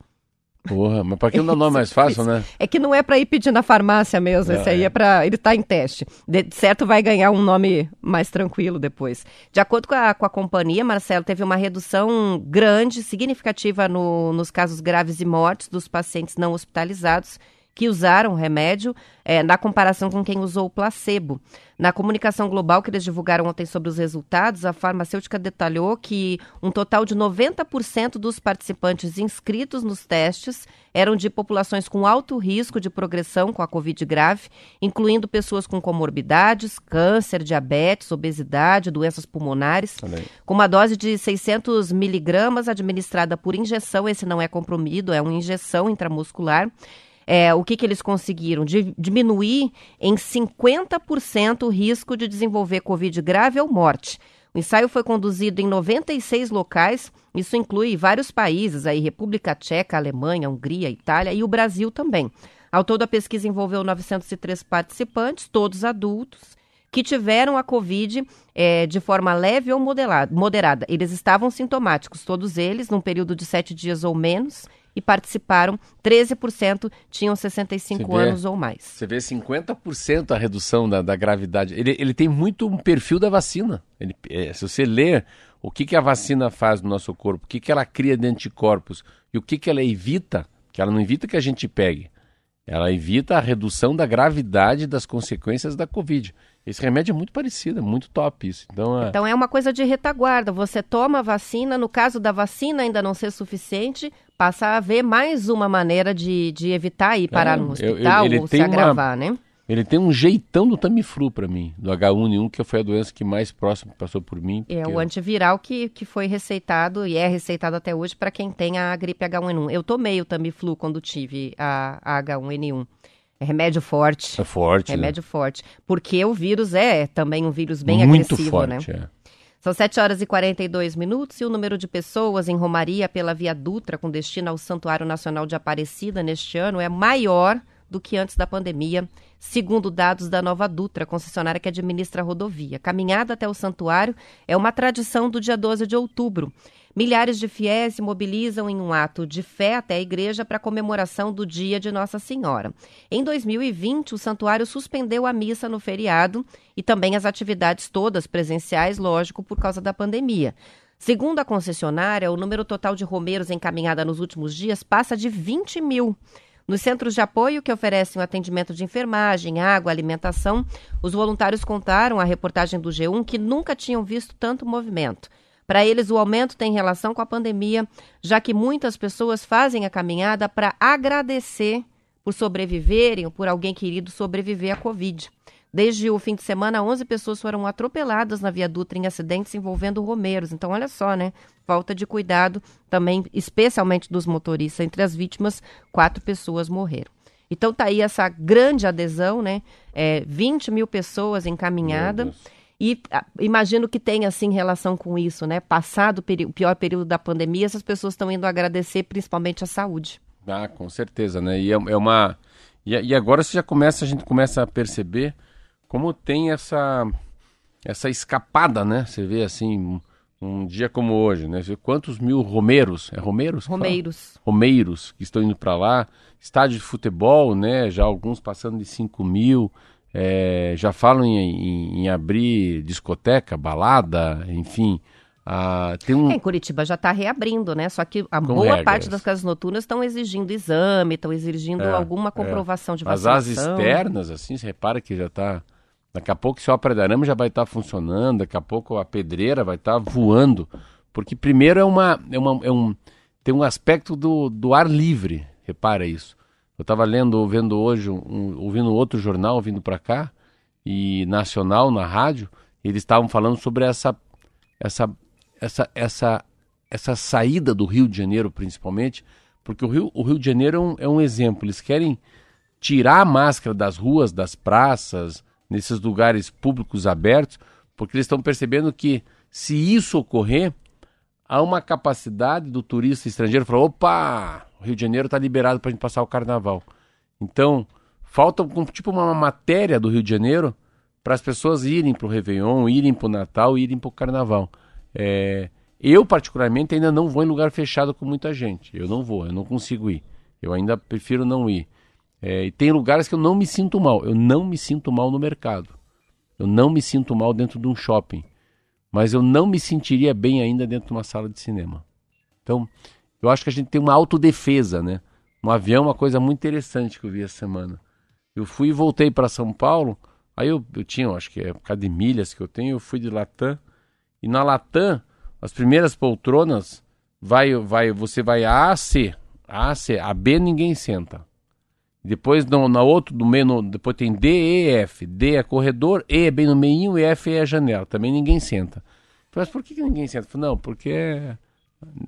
Porra, mas para que não dá nome mais fácil, né? É que não é para ir pedir na farmácia mesmo, esse aí é para ele tá em teste. De certo vai ganhar um nome mais tranquilo depois. De acordo com a, com a companhia, Marcelo, teve uma redução grande, significativa no- nos casos graves e mortes dos pacientes não hospitalizados que usaram o remédio, eh, na comparação com quem usou o placebo. Na comunicação global que eles divulgaram ontem sobre os resultados, a farmacêutica detalhou que um total de 90% dos participantes inscritos nos testes eram de populações com alto risco de progressão com a Covid grave, incluindo pessoas com comorbidades, câncer, diabetes, obesidade, doenças pulmonares. Aí. Com uma dose de 600 miligramas administrada por injeção, esse não é comprimido, é uma injeção intramuscular. É, o que, que eles conseguiram? Di- diminuir em 50% o risco de desenvolver Covid grave ou morte. O ensaio foi conduzido em 96 locais, isso inclui vários países, aí, República Tcheca, Alemanha, Hungria, Itália e o Brasil também. Ao todo, a pesquisa envolveu 903 participantes, todos adultos, que tiveram a Covid eh, de forma leve ou moderada. Eles estavam sintomáticos, todos eles, num período de sete dias ou menos, e participaram. 13% tinham 65 Você vê? anos ou mais. Você vê 50% a redução da, da gravidade. Ele, ele tem muito um perfil da vacina. Ele, é, se você ler o que, que a vacina faz no nosso corpo, o que, que ela cria de anticorpos e o que, que ela evita, que ela não evita que a gente pegue, ela evita a redução da gravidade das consequências da Covid. Esse remédio é muito parecido, é muito top isso. Então, é, Então é uma coisa de retaguarda. Você toma a vacina, no caso da vacina ainda não ser suficiente, passa a haver mais uma maneira de, de evitar ir parar É, no eu- eu- hospital ele ou se tem uma- agravar, né? ele tem um jeitão do Tamiflu para mim, do H1N1, que foi a doença que mais próximo passou por mim. É o antiviral que, que foi receitado e é receitado até hoje para quem tem a gripe H1N1. Eu tomei o Tamiflu quando tive a, a H1N1. É remédio forte. É forte, né? Remédio forte. Porque o vírus é também um vírus bem muito agressivo, forte, né? é. São 7 horas e 42 minutos e o número de pessoas em Romaria pela Via Dutra com destino ao Santuário Nacional de Aparecida neste ano é maior do que antes da pandemia, segundo dados da Nova Dutra, concessionária que administra a rodovia. Caminhada até o santuário é uma tradição do dia 12 de outubro. Milhares de fiéis se mobilizam em um ato de fé até a igreja para a comemoração do Dia de Nossa Senhora. Em 2020, o santuário suspendeu a missa no feriado e também as atividades todas presenciais, lógico, por causa da pandemia. Segundo a concessionária, o número total de romeiros encaminhada nos últimos dias passa de 20 mil. Nos centros de apoio que oferecem o atendimento de enfermagem, água, alimentação, os voluntários contaram à reportagem do G1 que nunca tinham visto tanto movimento. Para eles, o aumento tem relação com a pandemia, já que muitas pessoas fazem a caminhada para agradecer por sobreviverem ou por alguém querido sobreviver à Covid. Desde o fim de semana, 11 pessoas foram atropeladas na Via Dutra em acidentes envolvendo romeiros. Então, olha só, né? Falta de cuidado também, especialmente dos motoristas. Entre as vítimas, quatro pessoas morreram. Então, tá aí essa grande adesão, né? É, 20 mil pessoas encaminhada. E a, imagino que tem, assim, relação com isso, né? Passado o, pior período da pandemia, essas pessoas estão indo agradecer principalmente a saúde. Ah, com certeza, né? E é, é uma... E, e agora você já começa, a gente começa a perceber como tem essa essa escapada, né? Você vê assim, um, dia como hoje, né? Você vê quantos mil romeiros, é romeiros? Romeiros. Romeiros que estão indo para lá. Estádio de futebol, né? Já alguns passando de 5 mil. É, já falam em, em, em, abrir discoteca, balada, enfim. Ah, tem um... É, em Curitiba já está reabrindo, né? Só que a Com boa regras. parte das casas noturnas estão exigindo exame, estão exigindo é, alguma é. comprovação de vacinação. Mas as externas, assim, você repara que já está Daqui a pouco, se o opera-arame já vai estar tá funcionando, daqui a pouco a pedreira vai estar tá voando. Porque primeiro é uma, é uma é um, tem um aspecto do, do ar livre, repara isso. Eu estava lendo, vendo hoje, um, ouvindo outro jornal, vindo para cá, e nacional, na rádio, eles estavam falando sobre essa, essa, essa, essa, essa saída do Rio de Janeiro, principalmente, porque o Rio, o Rio de Janeiro é um, é um exemplo. Eles querem tirar a máscara das ruas, das praças, nesses lugares públicos abertos, porque eles estão percebendo que se isso ocorrer, há uma capacidade do turista estrangeiro falar: opa, o Rio de Janeiro está liberado para a gente passar o carnaval. Então, falta tipo uma matéria do Rio de Janeiro para as pessoas irem para o Réveillon, irem para o Natal, irem para o Carnaval. É, eu, particularmente, ainda não vou em lugar fechado com muita gente. Eu não vou, eu não consigo ir. Eu ainda prefiro não ir. É, e tem lugares que eu não me sinto mal. Eu não me sinto mal no mercado. Eu não me sinto mal dentro de um shopping. Mas eu não me sentiria bem ainda dentro de uma sala de cinema. Então, eu acho que a gente tem uma autodefesa, né? Um avião é uma coisa muito interessante que eu vi essa semana. Eu fui e voltei para São Paulo. Aí eu, eu tinha, acho que é por causa de milhas que eu tenho, eu fui de Latam. E na Latam, as primeiras poltronas, vai, vai, você vai A a C. A a C. A B ninguém senta. Depois no, na outro, do meio, no, depois tem D, E, F. D é corredor, E é bem no meio e F é a janela. Também ninguém senta. Mas por que, que ninguém senta? Não, porque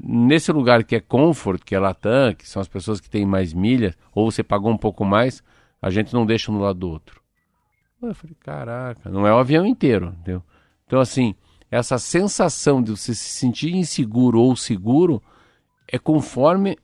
nesse lugar que é Comfort, que é Latam, que são as pessoas que têm mais milhas, ou você pagou um pouco mais, a gente não deixa do lado do outro. Eu falei, caraca, não é o avião inteiro, entendeu? Então, assim, essa sensação de você se sentir inseguro ou seguro é conforme.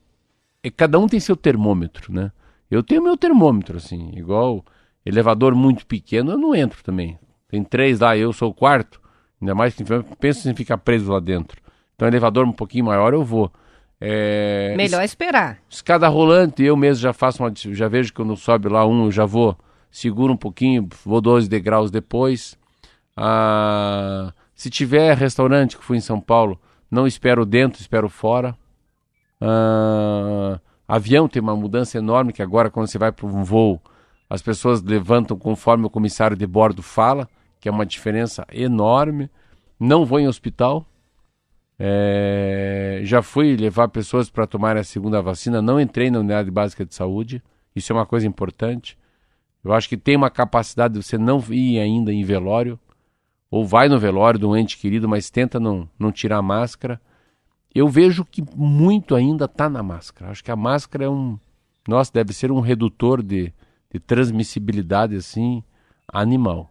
É, cada um tem seu termômetro, né? Eu tenho meu termômetro, assim, igual elevador muito pequeno, eu não entro também. Tem três lá, eu sou o quarto. Ainda mais que penso em ficar preso lá dentro. Então, elevador um pouquinho maior, eu vou. É... Melhor es... esperar. Escada rolante, eu mesmo já faço uma. Já vejo que quando sobe lá um, eu já vou, seguro um pouquinho, vou 12 degraus depois. Ah, se tiver restaurante que fui em São Paulo, não espero dentro, espero fora. Ah, Avião tem uma mudança enorme que agora quando você vai para um voo, as pessoas levantam conforme o comissário de bordo fala, que é uma diferença enorme. Não vou em hospital. É... Já fui levar pessoas para tomar a segunda vacina, não entrei na unidade básica de saúde. Isso é uma coisa importante. Eu acho que tem uma capacidade de você não ir ainda em velório, ou vai no velório do ente querido, mas tenta não, não tirar a máscara eu vejo que muito ainda está na máscara. Acho que a máscara é um. Nossa, deve ser um redutor de, de transmissibilidade assim animal.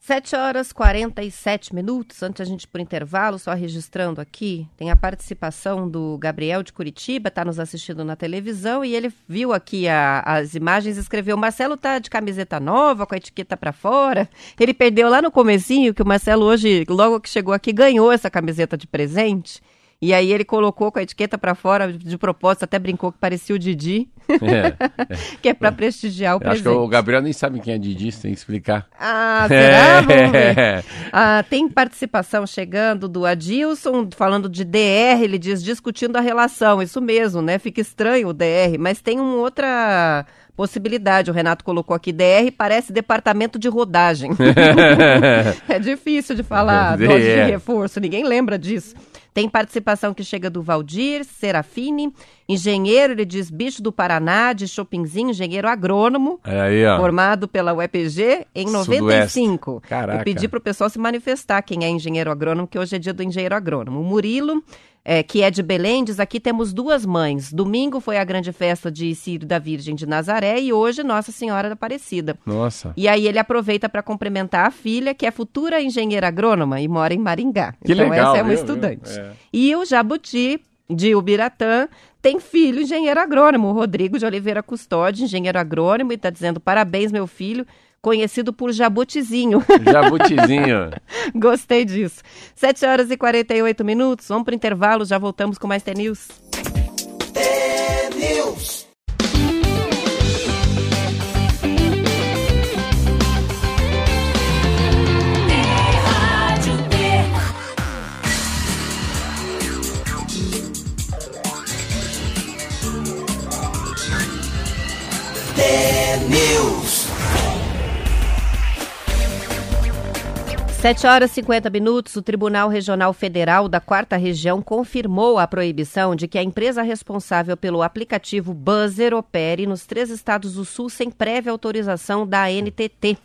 7 horas 47 minutos, antes a gente ir para intervalo, só registrando aqui, tem a participação do Gabriel de Curitiba, está nos assistindo na televisão, e ele viu aqui a- as imagens escreveu, Marcelo tá de camiseta nova, com a etiqueta para fora. Ele perdeu lá no comecinho, que o Marcelo hoje, logo que chegou aqui, ganhou essa camiseta de presente. E aí ele colocou com a etiqueta para fora, de propósito, até brincou que parecia o Didi, É. (laughs) que é para prestigiar o Eu acho presente. que o Gabriel nem sabe quem é Didi, você tem que explicar. Ah, (laughs) será? Vamos ver. É. Ah, tem participação chegando do Adilson, falando de DR, ele diz, discutindo a relação. Isso mesmo, né? Fica estranho o DR, mas tem uma outra possibilidade. O Renato colocou aqui, DR parece departamento de rodagem. (laughs) é difícil de falar, dose de reforço, ninguém lembra disso. Tem participação que chega do Valdir Serafini, engenheiro, ele diz bicho do Paraná, de Chopinzinho, engenheiro agrônomo, É Aí, ó. formado pela UEPG em Sudoeste. 95. Caraca. Eu pedi para o pessoal se manifestar quem é engenheiro agrônomo, que hoje é dia do engenheiro agrônomo. O Murilo, é, que é de Belém, diz aqui temos duas mães. Domingo foi a grande festa de Círio da Virgem de Nazaré e hoje Nossa Senhora da Aparecida. Nossa. E aí ele aproveita para cumprimentar a filha, que é futura engenheira agrônoma e mora em Maringá. Que então legal, essa é uma viu, estudante. viu? É. E o Jabuti, de Ubiratã, tem filho engenheiro agrônomo, o Rodrigo de Oliveira Custódio, engenheiro agrônomo, e está dizendo parabéns, meu filho, conhecido por Jabutizinho. (laughs) Jabutizinho. (laughs) Gostei disso. 7 horas e 48 minutos, vamos para o intervalo, já voltamos com mais T-News. News. T-News. 7 horas e 50 minutos, o Tribunal Regional Federal da Quarta Região confirmou a proibição de que a empresa responsável pelo aplicativo Buzzer opere nos três estados do Sul sem prévia autorização da ANTT,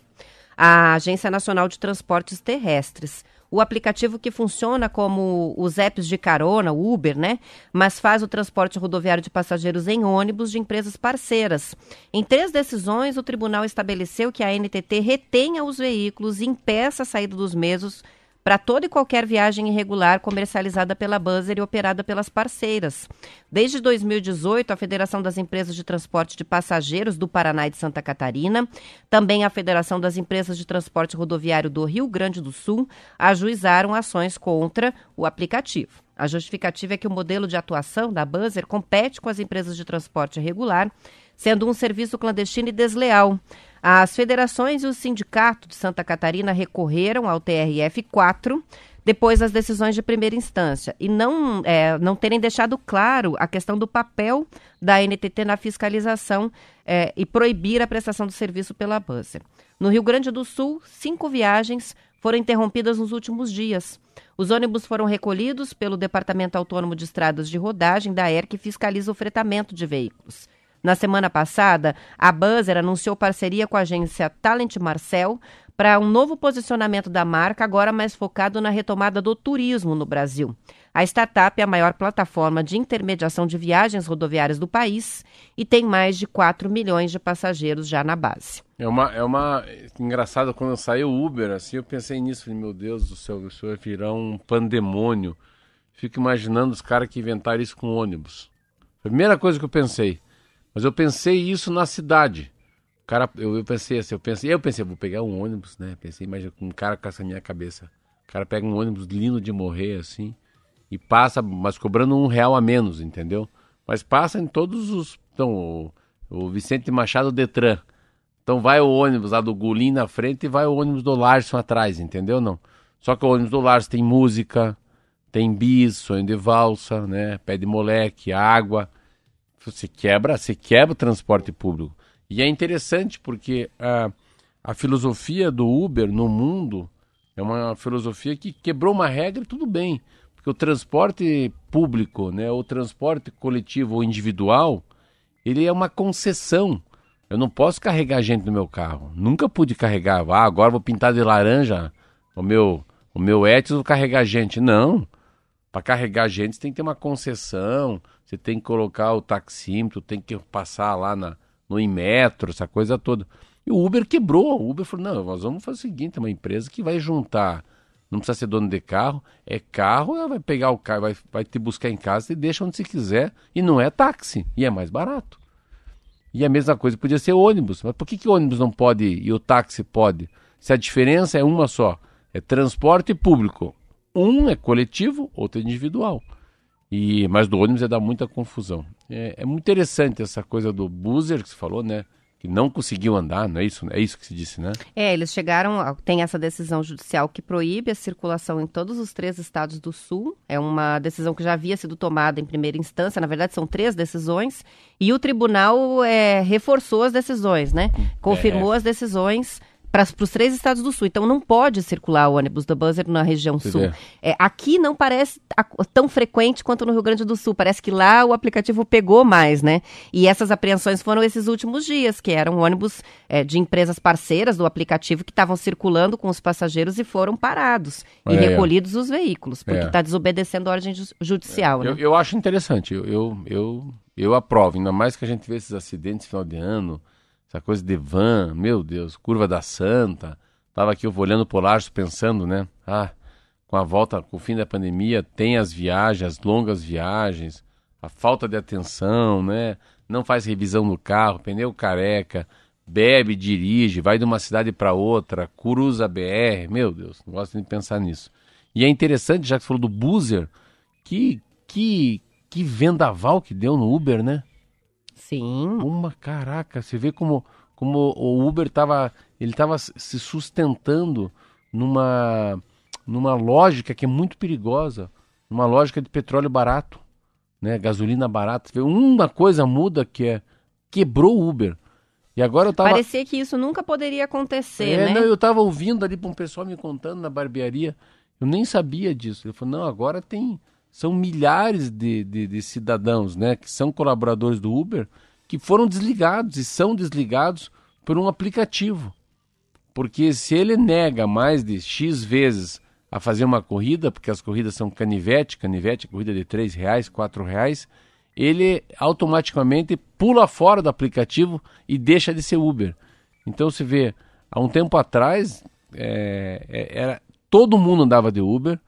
a Agência Nacional de Transportes Terrestres. O aplicativo que funciona como os apps de carona, Uber, né? Mas faz o transporte rodoviário de passageiros em ônibus de empresas parceiras. Em três decisões, o tribunal estabeleceu que a NTT retenha os veículos e impeça a saída dos mesmos para toda e qualquer viagem irregular comercializada pela Buzzer e operada pelas parceiras. Desde 2018, a Federação das Empresas de Transporte de Passageiros do Paraná e de Santa Catarina, também a Federação das Empresas de Transporte Rodoviário do Rio Grande do Sul, ajuizaram ações contra o aplicativo. A justificativa é que o modelo de atuação da Buzzer compete com as empresas de transporte regular, sendo um serviço clandestino e desleal. As federações e o sindicato de Santa Catarina recorreram ao TRF4 depois das decisões de primeira instância e não, é, não terem deixado claro a questão do papel da NTT na fiscalização é, e proibir a prestação do serviço pela Buzzer. No Rio Grande do Sul, cinco viagens foram interrompidas nos últimos dias. Os ônibus foram recolhidos pelo Departamento Autônomo de Estradas de Rodagem da ER, que fiscaliza o fretamento de veículos. Na semana passada, a Buzzer anunciou parceria com a agência Talent Marcel para um novo posicionamento da marca, agora mais focado na retomada do turismo no Brasil. A startup é a maior plataforma de intermediação de viagens rodoviárias do país e tem mais de 4 milhões de passageiros já na base. É uma, é uma. Engraçado, quando saiu o Uber, assim, eu pensei nisso. Falei, meu Deus do céu, isso vai virar um pandemônio. Fico imaginando os caras que inventaram isso com ônibus. Primeira coisa que eu pensei. Mas eu pensei isso na cidade. Cara, eu, eu pensei assim, eu pensei, eu pensei, vou pegar um ônibus, né? Pensei, imagina, um cara com essa minha cabeça. O cara pega um ônibus lindo de morrer, assim, e passa, mas cobrando um real a menos, entendeu? Mas passa em todos os. Então, o, o Vicente Machado Detran. Então vai o ônibus lá do Gulim na frente e vai o ônibus do Larson atrás, entendeu? Não. Só que o ônibus do Larson tem música, tem bis, sonho de valsa, né? Pé de moleque, água. Você quebra, você quebra o transporte público. E é interessante porque a, a filosofia do Uber no mundo é uma filosofia que quebrou uma regra e tudo bem. Porque o transporte público, né, o transporte coletivo ou individual, ele é uma concessão. Eu não posso carregar gente no meu carro. Nunca pude carregar. Ah, agora vou pintar de laranja o meu, o meu Etios, vou carregar gente. Não. Para carregar gente, você tem que ter uma concessão, você tem que colocar o taxímetro, tem que passar lá na, no Inmetro, essa coisa toda. E o Uber quebrou. O Uber falou: não, nós vamos fazer o seguinte: é uma empresa que vai juntar. Não precisa ser dono de carro, é carro, ela vai pegar o carro, vai, vai te buscar em casa e deixa onde você quiser. E não é táxi, e é mais barato. E a mesma coisa podia ser ônibus. Mas por que, que ônibus não pode e o táxi pode? Se a diferença é uma só: é transporte público. Um é coletivo, outro é individual. E, mas do ônibus é dar muita confusão. É, é muito interessante essa coisa do buzzer que você falou, né? Que não conseguiu andar, não é isso? É isso que se disse, né? É, eles chegaram, tem essa decisão judicial que proíbe a circulação em todos os três estados do Sul. É uma decisão que já havia sido tomada em primeira instância, na verdade são três decisões, e o tribunal é, reforçou as decisões, né? Confirmou é. as decisões para os três estados do sul. Então não pode circular o ônibus da Buzzer na região Você sul. É, aqui não parece tão frequente quanto no Rio Grande do Sul. Parece que lá o aplicativo pegou mais, né? E essas apreensões foram esses últimos dias, que eram ônibus é, de empresas parceiras do aplicativo que estavam circulando com os passageiros e foram parados é, e recolhidos os veículos, porque está é. desobedecendo a ordem judicial. Né? Eu, eu, acho interessante, eu, eu, eu, eu aprovo, ainda mais que a gente vê esses acidentes no final de ano essa coisa de van, meu Deus, curva da Santa. Tava aqui eu olhando por Lages pensando, né? Ah, com a volta, com o fim da pandemia, tem as viagens, as longas viagens, a falta de atenção, né? Não faz revisão no carro, pneu careca, bebe, dirige, vai de uma cidade para outra, cruza BR, meu Deus, não gosto de pensar nisso. E é interessante, já que você falou do buzzer, que, que, que vendaval que deu no Uber, né? Sim. Uma caraca, você vê como, como o Uber estava ele estava se sustentando numa numa lógica que é muito perigosa, numa lógica de petróleo barato, né, gasolina barata. Uma coisa muda que é quebrou o Uber. E agora eu tava Parecia que isso nunca poderia acontecer, é, né? Não, eu tava ouvindo ali para um pessoal me contando na barbearia. Eu nem sabia disso. Ele falou: "Não, agora tem são milhares de, de, de, cidadãos né, que são colaboradores do Uber que foram desligados e são desligados por um aplicativo. Porque se ele nega mais de X vezes a fazer uma corrida, porque as corridas são canivete, canivete, corrida de R$ reais, R$ reais, ele automaticamente pula fora do aplicativo e deixa de ser Uber. Então se vê, há um tempo atrás, é, é era, todo mundo andava de Uber,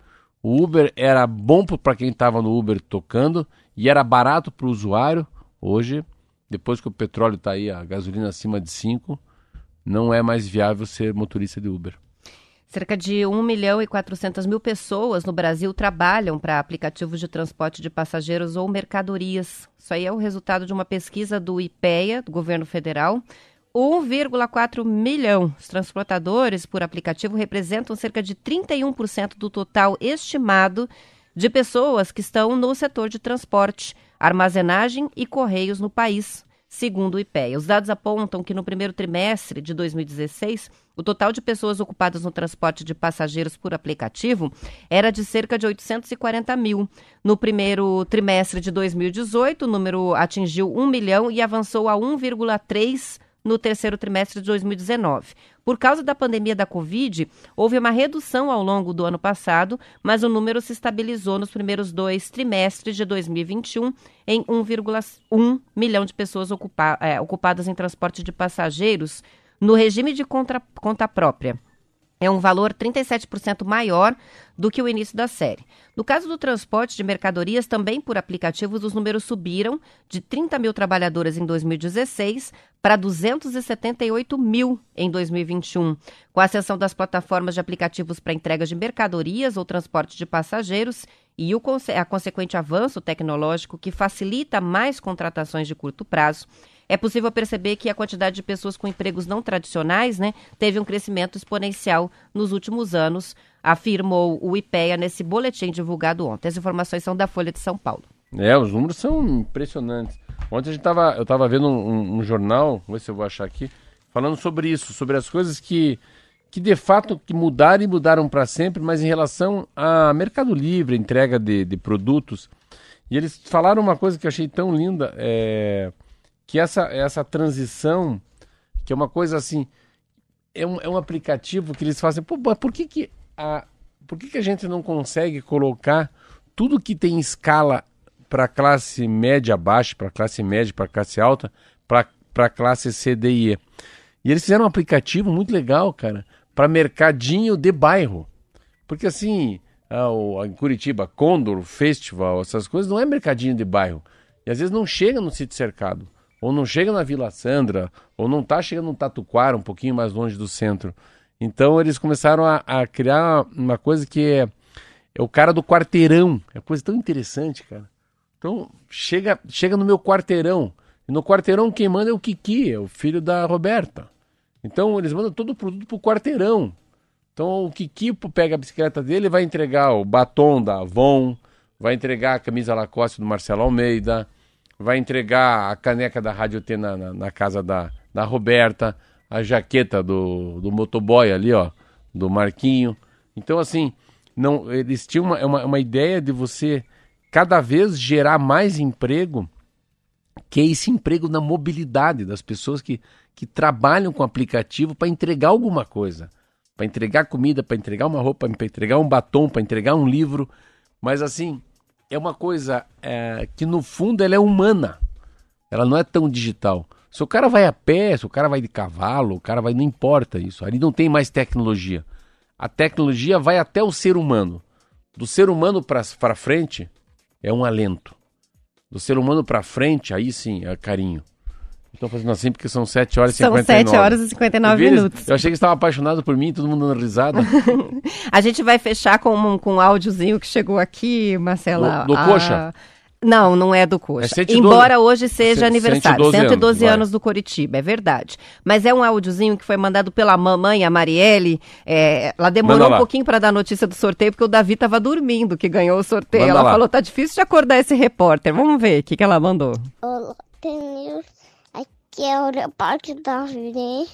o Uber era bom para quem estava no Uber tocando e era barato para o usuário. Hoje, depois que o petróleo está aí, a gasolina acima de 5, não é mais viável ser motorista de Uber. Cerca de 1 milhão e 400 mil pessoas no Brasil trabalham para aplicativos de transporte de passageiros ou mercadorias. Isso aí é o resultado de uma pesquisa do IPEA, do governo federal, 1,4 milhão. Os transportadores por aplicativo representam cerca de 31% do total estimado de pessoas que estão no setor de transporte, armazenagem e correios no país, segundo o IPEA. Os dados apontam que no primeiro trimestre de 2016, o total de pessoas ocupadas no transporte de passageiros por aplicativo era de cerca de 840 mil. No primeiro trimestre de 2018, o número atingiu 1 milhão e avançou a 1,3 no terceiro trimestre de 2019. Por causa da pandemia da Covid, houve uma redução ao longo do ano passado, mas o número se estabilizou nos primeiros dois trimestres de 2021 em 1,1 milhão de pessoas ocupa é, ocupadas em transporte de passageiros no regime de conta própria é um valor 37% maior do que o início da série. No caso do transporte de mercadorias, também por aplicativos, os números subiram de 30 mil trabalhadores em 2016 para 278 mil em 2021. Com a ascensão das plataformas de aplicativos para entrega de mercadorias ou transporte de passageiros e o a consequente avanço tecnológico que facilita mais contratações de curto prazo, é possível perceber que a quantidade de pessoas com empregos não tradicionais né, teve um crescimento exponencial nos últimos anos, afirmou o IPEA nesse boletim divulgado ontem. As informações são da Folha de São Paulo. É, os números são impressionantes. Ontem a gente tava, eu estava vendo um, um, jornal, vamos ver se eu vou achar aqui, falando sobre isso, sobre as coisas que, que de fato que mudaram e mudaram para sempre, mas em relação a mercado livre, entrega de, de produtos. E eles falaram uma coisa que eu achei tão linda. É que essa, essa transição, que é uma coisa assim, é um, é um aplicativo que eles fazem, pô, por que que a, por que que a gente não consegue colocar tudo que tem escala para classe média baixa, para classe média, para classe alta, para classe C, D e E? Eles fizeram um aplicativo muito legal, cara, para mercadinho de bairro. Porque assim, a, o- em Curitiba, Condor Festival, essas coisas, não é mercadinho de bairro. E às vezes não chega no sítio cercado, ou não chega na Vila Sandra, ou não tá chegando no Tatuquara, um pouquinho mais longe do centro. Então eles começaram a, a criar uma coisa que é, é o cara do quarteirão. É coisa tão interessante, cara. Então chega, chega no meu quarteirão. E no quarteirão quem manda é o Kiki, é o filho da Roberta. Então eles mandam todo o produto pro quarteirão. Então o Kiki pega a bicicleta dele e vai entregar o batom da Avon, vai entregar a camisa Lacoste do Marcelo Almeida, vai entregar a caneca da Rádio T na, na, na casa da, da Roberta, a jaqueta do, do motoboy ali, ó, do Marquinho. Então, assim, não, eles tinham uma, uma, uma ideia de você cada vez gerar mais emprego, que é esse emprego na mobilidade das pessoas que, que trabalham com aplicativo para entregar alguma coisa. Para entregar comida, para entregar uma roupa, para entregar um batom, para entregar um livro. Mas assim, é uma coisa é, que no fundo ela é humana. Ela não é tão digital. Se o cara vai a pé, se o cara vai de cavalo, o cara vai, não importa isso. Ali não tem mais tecnologia. A tecnologia vai até o ser humano. Do ser humano para frente é um alento. Do ser humano para frente, aí sim, é carinho. Estou fazendo assim porque são 7 horas e São 59. 7 horas e 59 Viu? Eles- minutos. Eu achei que estavam apaixonados por mim, todo mundo dando risada. (laughs) A gente vai fechar com um, com um áudiozinho que chegou aqui, Marcela. Do- do Ah, Coxa? Não, não é do Coxa. É 112. Embora hoje seja C- aniversário, 112 112 anos, anos, vai. do Coritiba, é verdade. Mas é um áudiozinho que foi mandado pela mamãe, a Marielle. é, ela demorou um pouquinho para dar a notícia do sorteio, porque o Davi estava dormindo, que ganhou o sorteio. Manda ela lá. falou, tá difícil de acordar esse repórter. Vamos ver o que, que ela mandou. Olá, News. Aqui é o repórter da Vini.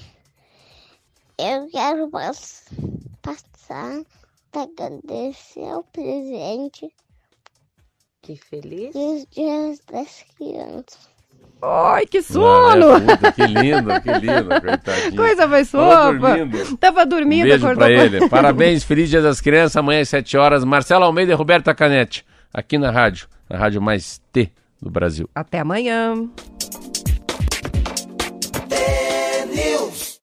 Eu quero pas- passar para agradecer o presente Que feliz. dos dias das crianças. Ai, que sono! é, puta, (laughs) que lindo, que lindo, coitadinho. Coisa mais Tava fofa. dormindo. Tava Um dormindo, beijo acordou. pra ele. Parabéns, feliz dia das crianças, amanhã às 7 horas. Marcelo Almeida e Roberta Canete, aqui na rádio, na rádio mais T do Brasil. Até amanhã.